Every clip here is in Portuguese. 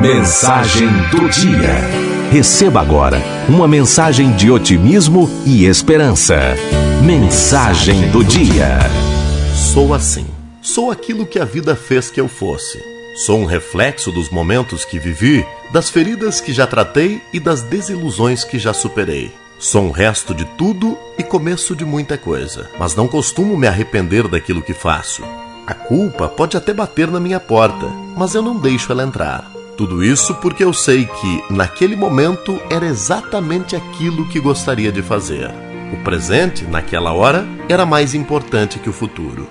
Mensagem do dia. Receba agora uma mensagem de otimismo e esperança. Mensagem do dia. Sou assim. Sou aquilo que a vida fez que eu fosse. Sou um reflexo dos momentos que vivi, das feridas que já tratei e das desilusões que já superei. Sou um resto de tudo e começo de muita coisa, mas não costumo me arrepender daquilo que faço. A culpa pode até bater na minha porta, mas eu não deixo ela entrar. Tudo isso porque eu sei que, naquele momento, era exatamente aquilo que gostaria de fazer. O presente, naquela hora, era mais importante que o futuro.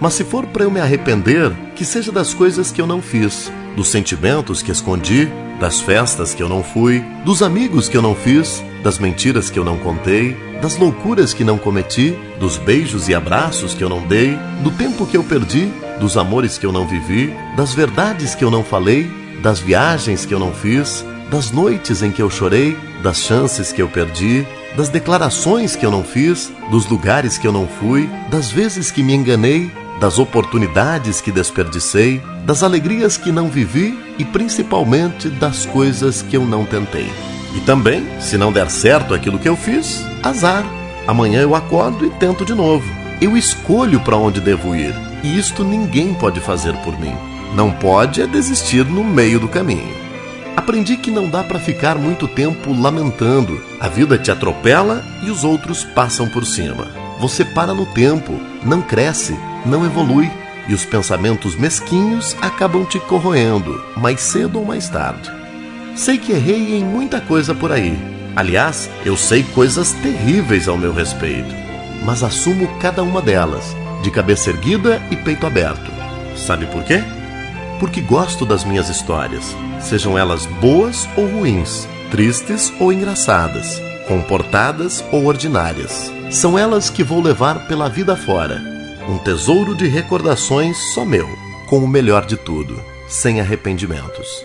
Mas se for para eu me arrepender, que seja das coisas que eu não fiz, dos sentimentos que escondi, das festas que eu não fui, dos amigos que eu não fiz, das mentiras que eu não contei, das loucuras que não cometi, dos beijos e abraços que eu não dei, do tempo que eu perdi, dos amores que eu não vivi, das verdades que eu não falei, das viagens que eu não fiz, das noites em que eu chorei, das chances que eu perdi, das declarações que eu não fiz, dos lugares que eu não fui, das vezes que me enganei, das oportunidades que desperdicei, das alegrias que não vivi e principalmente das coisas que eu não tentei. E também, se não der certo aquilo que eu fiz, azar. Amanhã eu acordo e tento de novo. Eu escolho para onde devo ir, e isto ninguém pode fazer por mim. Não pode é desistir no meio do caminho. Aprendi que não dá para ficar muito tempo lamentando. A vida te atropela e os outros passam por cima. Você para no tempo, não cresce, não evolui e os pensamentos mesquinhos acabam te corroendo, mais cedo ou mais tarde. Sei que errei em muita coisa por aí. Aliás, eu sei coisas terríveis ao meu respeito, mas assumo cada uma delas, de cabeça erguida e peito aberto. Sabe por quê? Porque gosto das minhas histórias, sejam elas boas ou ruins, tristes ou engraçadas, comportadas ou ordinárias. São elas que vou levar pela vida fora. Um tesouro de recordações só meu, com o melhor de tudo, sem arrependimentos.